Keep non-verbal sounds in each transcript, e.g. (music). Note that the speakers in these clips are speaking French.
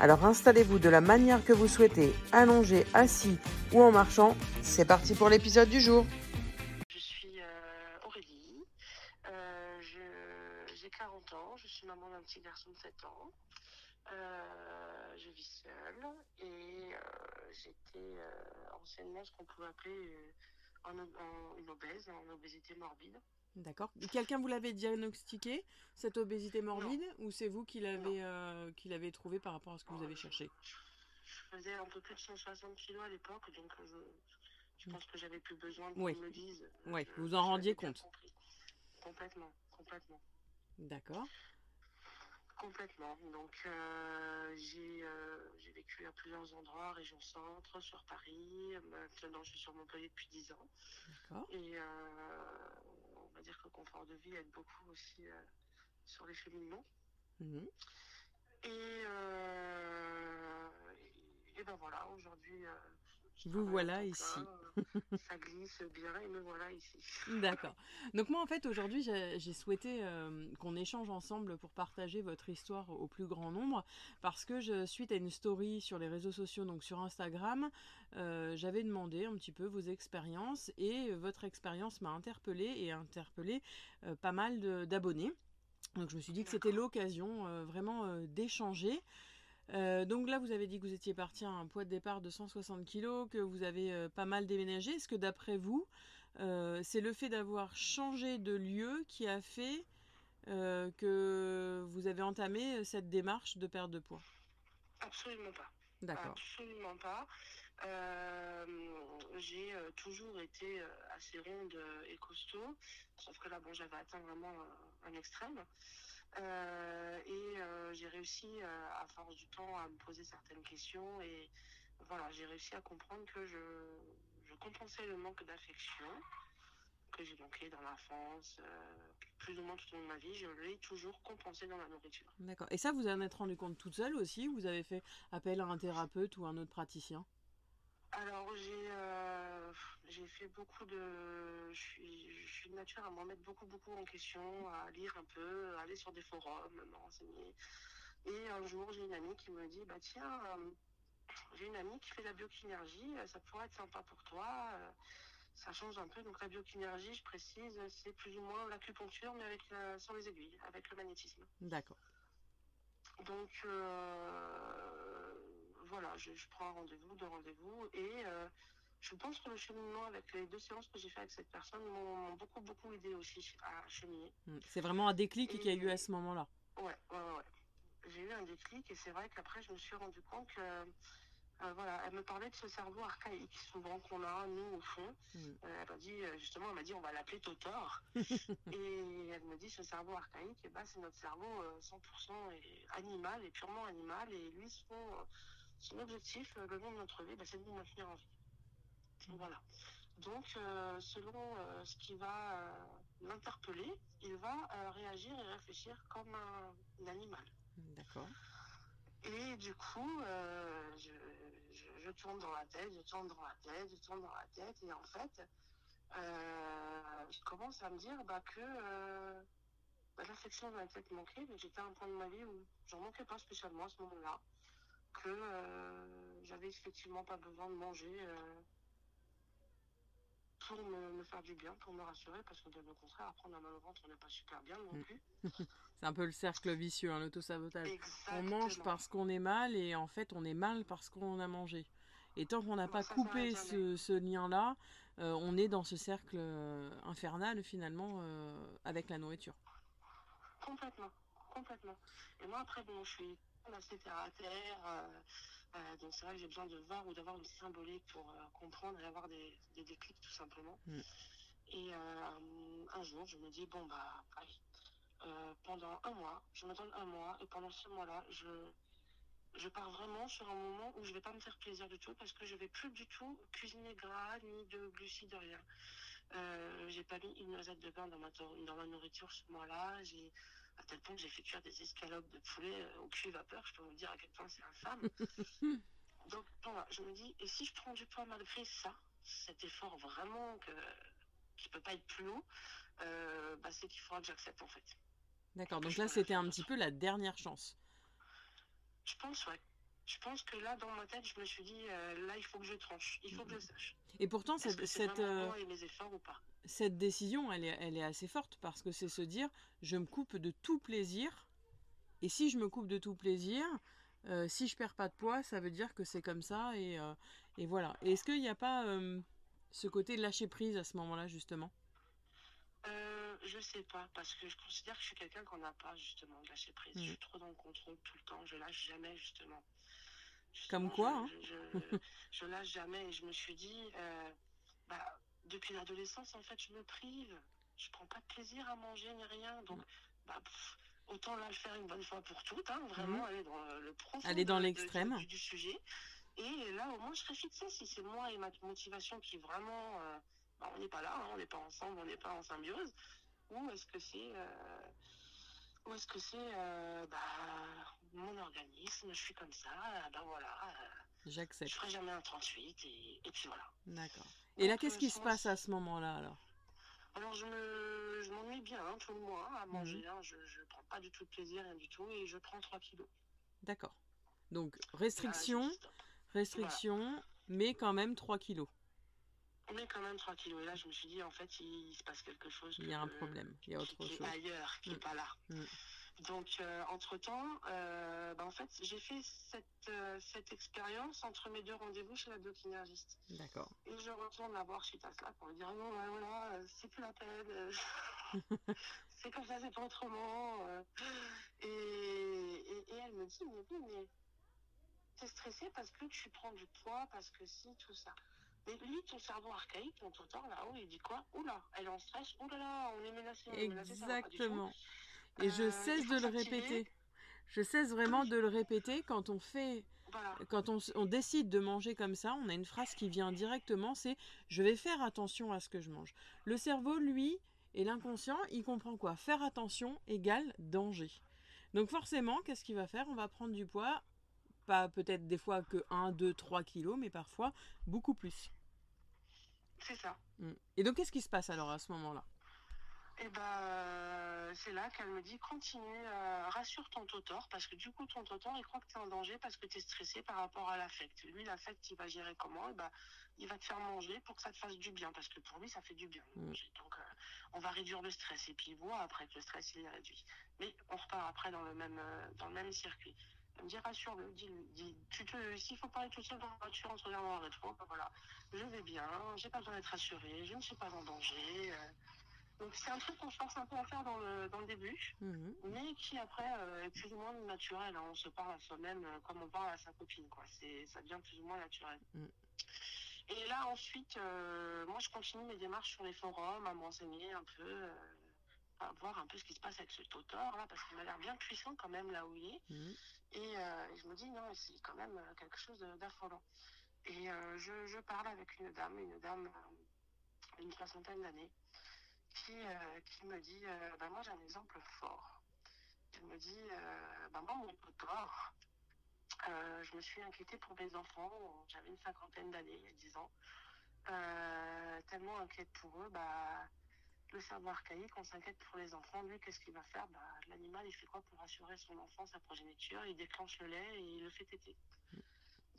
Alors installez-vous de la manière que vous souhaitez, allongé, assis ou en marchant. C'est parti pour l'épisode du jour. Je suis euh, Aurélie, euh, j'ai 40 ans, je suis maman d'un petit garçon de 7 ans. Euh, je vis seule et j'étais anciennement ce qu'on pouvait appeler en, une obèse, en obésité morbide. D'accord. Quelqu'un vous l'avait diagnostiqué, cette obésité morbide, ou c'est vous qui l'avez euh, l'avez trouvé par rapport à ce que vous avez cherché? Je faisais un peu plus de 160 kilos à l'époque, donc euh, je, je pense que j'avais plus besoin qu'on Oui. me dise. Oui, Je- vous en rendiez compte. Complètement, complètement. D'accord. Complètement. Donc euh, j'ai euh, j'ai vécu à plusieurs endroits, région centre, sur Paris. Maintenant je suis sur Montpellier depuis 10 ans. Et euh, on va dire que le confort de vie aide beaucoup aussi sur les cheminements. Mhm. Et, et, et ben voilà, aujourd'hui. Vous travaille voilà ici. euh, (laughs) ça glisse bien et me voilà ici. (laughs) D'accord. Donc moi en fait aujourd'hui j'ai souhaité euh, qu'on échange ensemble pour partager votre histoire au plus grand nombre parce que je, suite à une story sur les réseaux sociaux donc sur Instagram euh, j'avais demandé un petit peu vos expériences et votre expérience m'a interpellée et interpellé euh, pas mal d'abonnés. Donc je me suis dit que c'était l'occasion vraiment d'échanger. Euh, donc là, vous avez dit que vous étiez parti à un poids de départ de 160 kg, que vous avez euh, pas mal déménagé. Est-ce que d'après vous, euh, c'est le fait d'avoir changé de lieu qui a fait que vous avez entamé cette démarche de perte de poids? Absolument pas. D'accord. Absolument pas. J'ai toujours été assez ronde et costaud, sauf que là, bon, j'avais atteint vraiment un extrême. Euh, et euh, j'ai réussi, euh, à force du temps, à me poser certaines questions et voilà, j'ai réussi à comprendre que je, je compensais le manque d'affection que j'ai manqué dans l'enfance, euh, plus ou moins tout au long de ma vie, je l'ai toujours compensé dans la nourriture. D'accord. Et ça, vous en êtes rendu compte toute seule aussi ou Vous avez fait appel à un thérapeute ou un autre praticien? Alors j'ai euh, beaucoup de je suis je suis de nature à m'en mettre beaucoup beaucoup en question, à lire un peu, à aller sur des forums, me renseigner. Et un jour j'ai une amie qui me dit bah tiens euh, j'ai une amie qui fait la biokinéർgie, euh, ça pourrait être sympa pour toi. euh, ça change un peu. Donc la biokinéർgie, je précise, c'est plus ou moins l'acupuncture mais avec la- sans les aiguilles, avec le magnétisme. D'accord. Donc euh, voilà, je, je prends un rendez-vous, deux rendez-vous, et je pense que le cheminement avec les deux séances que j'ai fait avec cette personne m'ont beaucoup beaucoup aidé aussi à cheminer. Mm. C'est vraiment un déclic qu'il y a eu à ce moment-là. Ouais, ouais, ouais. ouais. J'ai eu un déclic et c'est vrai qu'après je me suis rendu compte que euh, voilà, elle me parlait de ce cerveau archaïque souvent qu'on a nous au fond. Mm. Euh, elle m'a dit euh, justement, elle m'a dit on va l'appeler Totor. (laughs) et elle me dit ce cerveau archaïque, et ben, c'est notre cerveau euh, 100% et animal et purement animal. Et lui, son, son objectif, le long de notre vie, ben, c'est de nous maintenir en vie. Voilà. Donc, euh, selon euh, ce qui va euh, l'interpeller, il va réagir et réfléchir comme un, un animal. D'accord. Et du coup, je, je- je tourne dans la tête, je tourne dans la tête, je tourne dans la tête, et en fait, je commence à me dire bah, que bah, l'affection va peut-être manquer, mais j'étais à un point de ma vie où j'en manquais pas spécialement à ce moment-là, que j'avais effectivement pas besoin de manger pour me, me faire du bien, pour me rassurer, parce que de le contraire, après on a mal au ventre, on n'est pas super bien non Mm. plus. (laughs) C'est un peu le cercle vicieux, hein, l'autosabotage. On mange parce qu'on est mal et en fait on est mal parce qu'on a mangé. Et tant qu'on n'a Bah, pas ça coupé ce, lien-là, euh, on est dans ce cercle euh, infernal finalement euh, avec la nourriture. Complètement, complètement. Et moi, après, bon, je suis assez terre à terre. euh, euh, donc, c'est vrai que j'ai besoin de voir ou d'avoir une symbolique pour euh, comprendre et avoir des, des déclics, tout simplement. Mm. Et euh, un jour, je me dis, bon, bah, allez, pendant un mois, je me donne un mois, et pendant ce mois-là, je, je pars vraiment sur un moment où je vais pas me faire plaisir du tout parce que je vais plus du tout cuisiner gras ni de glucides rien. Euh, j'ai pas mis une noisette de pain dans ma, dans ma nourriture ce mois-là. J'ai à tel point que j'ai fait cuire des escalopes de poulet euh, au cul vapeur. Je peux vous dire à quel point c'est infâme. (laughs) Donc voilà, je me dis, et si je prends du poids malgré ça, cet effort vraiment que, qui peut pas être plus haut, euh, bah, c'est qu'il faudra que j'accepte en fait. D'accord, donc là c'était un petit peu la dernière chance. Je pense, ouais. Je pense que là, dans ma tête, je me suis dit, euh, là, il faut que je tranche, il faut que je sache. Et pourtant, cette, cette, euh, mes efforts ou pas? cette décision, elle est, elle est assez forte parce que c'est se dire, je me coupe de tout plaisir. Et si je me coupe de tout plaisir, euh, si je perds pas de poids, ça veut dire que c'est comme ça et, et voilà. Est-ce qu'il n'y a pas ce côté lâcher prise à ce moment-là justement? Je sais pas, parce que je considère que je suis quelqu'un qu'on n'a pas justement de lâcher prise. Je suis trop dans le contrôle tout le temps, je lâche jamais justement. Comme quoi je, hein. je, lâche jamais et je me suis dit, euh, bah, depuis l'adolescence en fait je me prive, je prends pas de plaisir à manger ni rien, donc bah, autant là le faire une bonne fois pour toutes, hein, vraiment aller dans le profond aller dans l'extrême. du, sujet. Et là au moins je serai fixée si c'est moi et ma motivation qui vraiment... Euh, bah, on n'est pas là, hein, on n'est pas ensemble, on n'est pas en symbiose ou est-ce que c'est euh, ou est-ce que c'est euh, bah, mon organisme, je suis comme ça, ben voilà. Euh, J'accepte. Je ferai jamais un 38 et, et puis voilà. D'accord. Et là, qu'est-ce qui se passe à ce moment-là alors? Alors je me je m'ennuie bien hein, tout le mois à manger, mhm. hein, je, je prends pas du tout de plaisir, rien du tout, et je prends 3 kilos. D'accord. Donc restriction, restriction, mais quand même 3 kilos on est quand même 3 kilos. Et là, je me suis dit, en fait, il, se passe quelque chose. Il y a un problème, il y a autre qui, chose. Est ailleurs, qui n'est pas là. Mm. Donc, euh, entre-temps, euh, bah, en fait, j'ai fait cette, euh, cette expérience entre mes deux rendez-vous chez la biokinergiste. D'accord. Et je retourne la voir chez Tasla pour lui dire, non, voilà, c'est plus la peine. (laughs) c'est comme ça, c'est pas autrement. Et, et, elle me dit, mais oui, mais t'es stressée parce que tu prends du poids, parce que si, tout ça. Mais lui, ton cerveau archaïque, ton tuteur là-haut, il dit quoi? Oula, elle est en stress, oulala, on est menacé. On est menacé Et je euh, cesse de le répéter. Je cesse vraiment de le répéter quand on fait. Quand on, on, décide de manger comme ça, on a une phrase qui vient directement, c'est je vais faire attention à ce que je mange. Le cerveau, lui, et l'inconscient, il comprend quoi? Faire attention égale danger. Donc forcément, qu'est-ce qu'il va faire? On va prendre du poids pas peut-être des fois que 1, 2, 3 kilos, mais parfois beaucoup plus. C'est ça. Mm. Et donc, qu'est-ce qui se passe alors à ce moment-là? Et eh ben, euh, c'est là qu'elle me dit continue, euh, rassure ton totor, parce que du coup, ton totor, il croit que tu es en danger parce que tu es stressé par rapport à l'affect. Lui, l'affect, il va gérer comment? Et eh ben, Il va te faire manger pour que ça te fasse du bien, parce que pour lui, ça fait du bien. Mm. Donc, euh, on va réduire le stress. Et puis, il voit après que le stress, il est réduit. Mais on repart après dans le même, dans le même circuit. Elle me dit rassure-le, dis-lui, dis, tu te, s'il faut parler tout seul dans la voiture en se regardant dans le rétro, ben voilà, je vais bien, j'ai pas besoin d'être rassurée, je ne suis pas en danger. Euh. Donc c'est un truc qu'on force un peu à faire dans le, dans le début, mhm. mais qui après euh, est plus ou moins naturel. Hein. On se parle à soi-même euh, comme on parle à sa copine, quoi. C'est, ça devient plus ou moins naturel. Mhm. Et là ensuite, moi je continue mes démarches sur les forums, à m'enseigner un peu à voir un peu ce qui se passe avec ce Totor là, parce qu'il m'a l'air bien puissant quand même là où il est. Euh, et je me dis non, c'est quand même euh, quelque chose d'affolant. Et euh, je, je, parle avec une dame, une dame d'une soixantaine d'années, qui, qui me dit bah, moi j'ai un exemple fort. Elle me dit bah, moi mon Totor, je me suis inquiétée pour mes enfants, j'avais une cinquantaine d'années, il y a dix ans. tellement inquiète pour eux, bah le cerveau archaïque, on s'inquiète pour les enfants. Lui, qu'est-ce qu'il va faire? Bah, L'animal, il fait quoi pour assurer son enfant, sa progéniture? Il déclenche le lait et il le fait téter.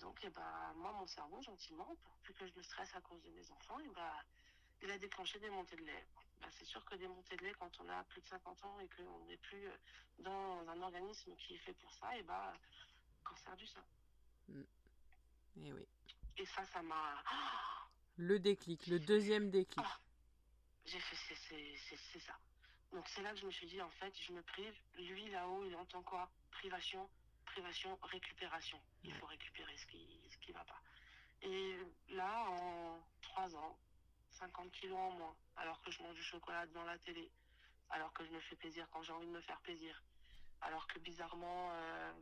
Donc, eh bah, moi, mon cerveau, gentiment, pour plus que je me stresse à cause de mes enfants, et eh bah, il a déclenché des montées de lait. Bah, c'est sûr que des montées de lait, quand on a plus de 50 ans et qu'on n'est plus dans un organisme qui est fait pour ça, et eh bah, cancer du sein. Mm. Et oui. Et ça, ça m'a... Le déclic, le deuxième déclic. Ah j'ai fait, c'est ça. Donc c'est là que je me suis dit, en fait, je me prive. Lui, là-haut, il entend quoi? Privation, privation, récupération. Il faut récupérer ce qui ce qui va pas. Et là, en trois ans, 50 kilos en moins, alors que je mange du chocolat devant la télé, alors que je me fais plaisir quand j'ai envie de me faire plaisir, alors que bizarrement, euh,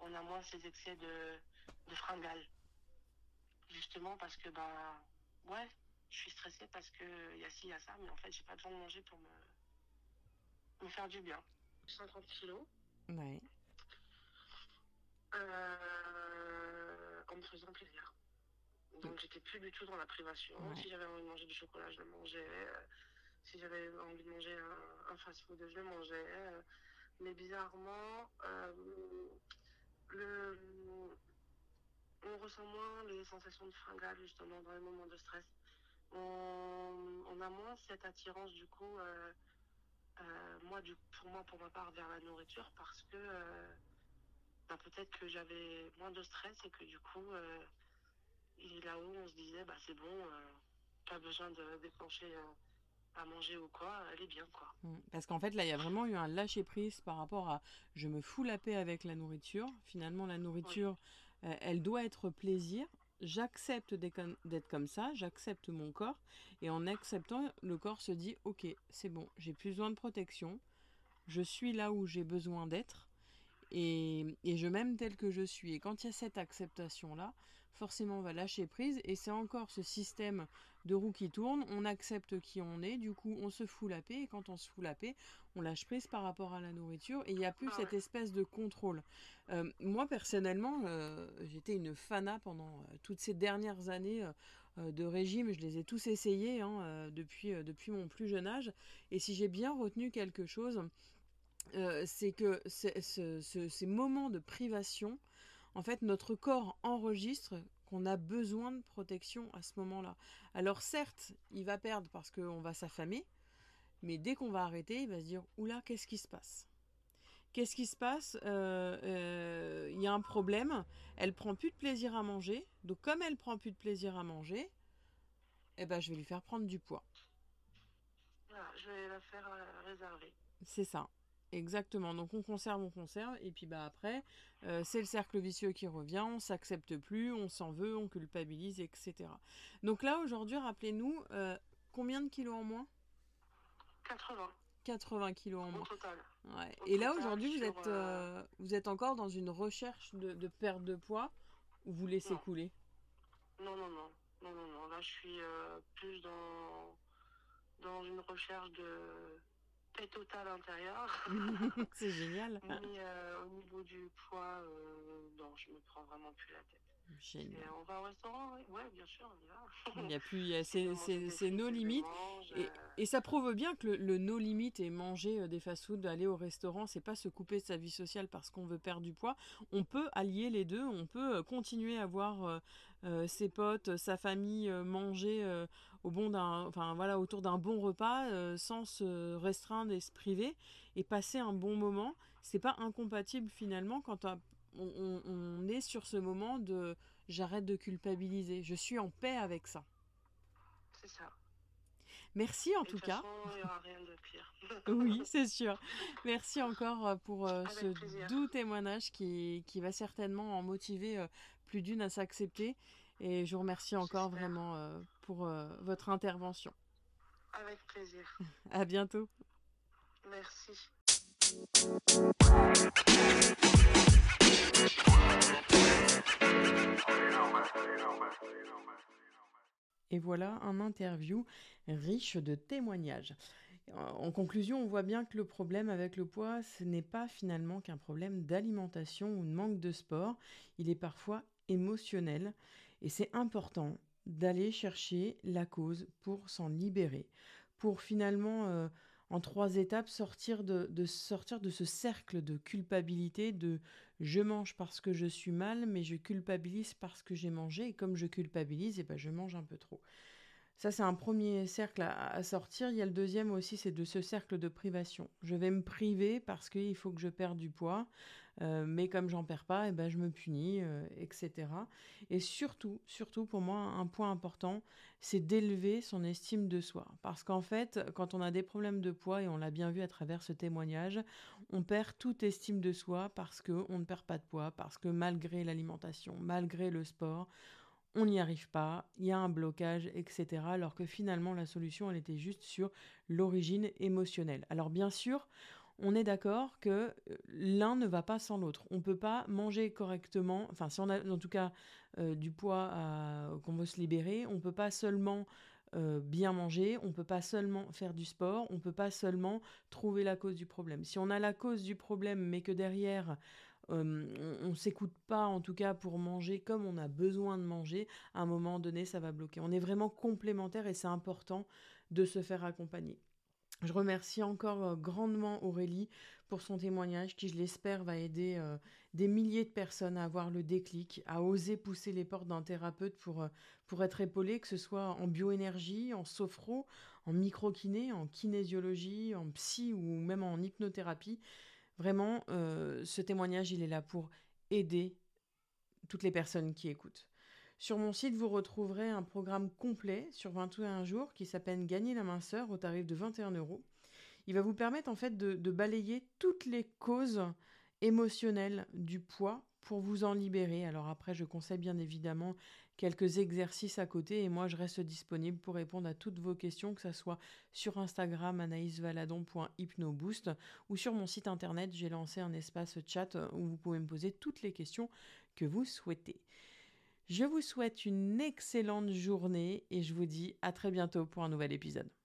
on a moins ces excès de, de fringales. Justement parce que, ben, ouais, je suis stressée parce qu'il y a ci, il y a ça, mais en fait, j'ai pas besoin de manger pour me, me faire du bien. 50 kilos. Ouais. Euh, en me faisant plaisir. Donc j'étais plus du tout dans la privation. Ouais. Si j'avais envie de manger du chocolat, je le mangeais. Euh, Si j'avais envie de manger un, un fast-food, je le mangeais. Euh, Mais bizarrement, euh, le, on ressent moins les sensations de fringale justement dans les moments de stress. On, on a moins cette attirance du coup, euh, euh, moi, du, pour moi, pour ma part, vers la nourriture parce que bah, peut-être que j'avais moins de stress et que du coup, et là-haut, on se disait, bah c'est bon, euh, pas besoin de déclencher euh, à manger ou quoi, elle est bien quoi. Mm. Parce qu'en fait, là, il y a vraiment eu un lâcher-prise par rapport à je me fous la paix avec la nourriture. Finalement, la nourriture, euh, elle doit être plaisir. J'accepte d'être comme- d'être comme ça, j'accepte mon corps. Et en acceptant, le corps se dit Ok, c'est bon, j'ai plus besoin de protection. Je suis là où j'ai besoin d'être. Et, et je m'aime tel que je suis. Et quand il y a cette acceptation-là, forcément, on va lâcher prise. Et c'est encore ce système de roue qui tourne. On accepte qui on est. Du coup, on se fout la paix. Et quand on se fout la paix, on lâche prise par rapport à la nourriture. Et il n'y a plus Ah cette espèce de contrôle. Euh, moi, personnellement, euh, j'étais une fana pendant euh, toutes ces dernières années. de régime, je les ai tous essayés hein, depuis, depuis mon plus jeune âge. Et si j'ai bien retenu quelque chose, euh, c'est que c'est- ce- ce- ces moments de privation, en fait, notre corps enregistre qu'on a besoin de protection à ce moment-là. Alors certes, il va perdre parce qu'on va s'affamer, mais dès qu'on va arrêter, il va se dire, oula, qu'est-ce qui se passe? Qu'est-ce qui se passe? Euh, euh, Il y a un problème, elle prend plus de plaisir à manger, donc comme elle prend plus de plaisir à manger, eh ben, je vais lui faire prendre du poids. Voilà, je vais la faire réserver. C'est ça. Exactement. Donc on conserve, on conserve, et puis bah après, euh, c'est le cercle vicieux qui revient, on s'accepte plus, on s'en veut, on culpabilise, etc. Donc là, aujourd'hui, rappelez-nous, euh, combien de kilos en moins? 80 80 kilos en au moins. total. Ouais. Au Et là, aujourd'hui, vous êtes, euh, vous êtes encore dans une recherche de, de perte de poids, ou vous laissez Non. couler? Non, non, non. Non, non, non. Là, je suis plus dans, dans une recherche de paix totale intérieure. (laughs) C'est génial. Mais euh, au niveau du poids, euh, non, je me prends vraiment plus la tête. Et on va au restaurant, oui, ouais, bien sûr, on y va. Il a plus, y a- peux (laughs) c'est nos limites. Et, euh, et ça prouve bien que le, le no limit et manger euh, des fast-food, aller au restaurant, c'est pas se couper de sa vie sociale parce qu'on veut perdre du poids. On peut allier les deux, on peut euh, continuer à voir euh, ses potes, sa famille manger euh, au bon d'un, enfin voilà, autour d'un bon repas euh, sans se restreindre et se priver et passer un bon moment. C'est pas incompatible finalement quand on, on- on est sur ce moment de j'arrête de culpabiliser, je suis en paix avec ça. c'est ça. Merci en Et tout cas. façon, il n'y aura rien de pire. (laughs) Oui, c'est sûr. Merci encore euh, pour euh, ce plaisir. doux témoignage qui, qui va certainement en motiver euh, plus d'une à s'accepter. Et je vous remercie encore vraiment euh, pour votre intervention. Avec plaisir. À bientôt. Merci. Et voilà un interview riche de témoignages. En conclusion, on voit bien que le problème avec le poids, ce n'est pas finalement qu'un problème d'alimentation ou de manque de sport, il est parfois émotionnel et c'est important d'aller chercher la cause pour s'en libérer, pour finalement, euh, en trois étapes, sortir de, ce cercle de culpabilité, de je mange parce que je suis mal, mais je culpabilise parce que j'ai mangé, et comme je culpabilise, et ben je mange un peu trop. Ça, c'est un premier cercle à, sortir. Il y a le deuxième aussi, c'est de ce cercle de privation. Je vais me priver parce qu'il faut que je perde du poids, euh, mais comme j'en perds pas, et ben je me punis, euh, etc. Et surtout, surtout pour moi, un point important, c'est d'élever son estime de soi. Parce qu'en fait, quand on a des problèmes de poids, et on l'a bien vu à travers ce témoignage, on perd toute estime de soi parce qu'on ne perd pas de poids, parce que malgré l'alimentation, malgré le sport, on n'y arrive pas, il y a un blocage, etc. Alors que finalement, la solution, elle était juste sur l'origine émotionnelle. Alors bien sûr, on est d'accord que l'un ne va pas sans l'autre. On ne peut pas manger correctement, enfin si on a en tout cas du poids qu'on veut se libérer, on ne peut pas seulement bien manger, on ne peut pas seulement faire du sport, on ne peut pas seulement trouver la cause du problème. Si on a la cause du problème mais que derrière on ne s'écoute pas en tout cas pour manger comme on a besoin de manger, à un moment donné ça va bloquer. On est vraiment complémentaires et c'est important de se faire accompagner. Je remercie encore grandement Aurélie pour son témoignage qui, je l'espère, va aider des milliers de personnes à avoir le déclic, à oser pousser les portes d'un thérapeute pour, pour être épaulé, que ce soit en bioénergie, en sophro, en microkiné, en kinésiologie, en psy ou même en hypnothérapie. Vraiment, ce témoignage, il est là pour aider toutes les personnes qui écoutent. Sur mon site, vous retrouverez un programme complet sur 21 jours qui s'appelle Gagner la minceur au tarif de 21 euros. Il va vous permettre en fait de balayer toutes les causes émotionnelles du poids pour vous en libérer. Alors après, je conseille bien évidemment quelques exercices à côté et moi je reste disponible pour répondre à toutes vos questions, que ce soit sur Instagram anaïsvaladon.hypnoboost ou sur mon site internet, j'ai lancé un espace chat où vous pouvez me poser toutes les questions que vous souhaitez. Je vous souhaite une excellente journée et je vous dis à très bientôt pour un nouvel épisode.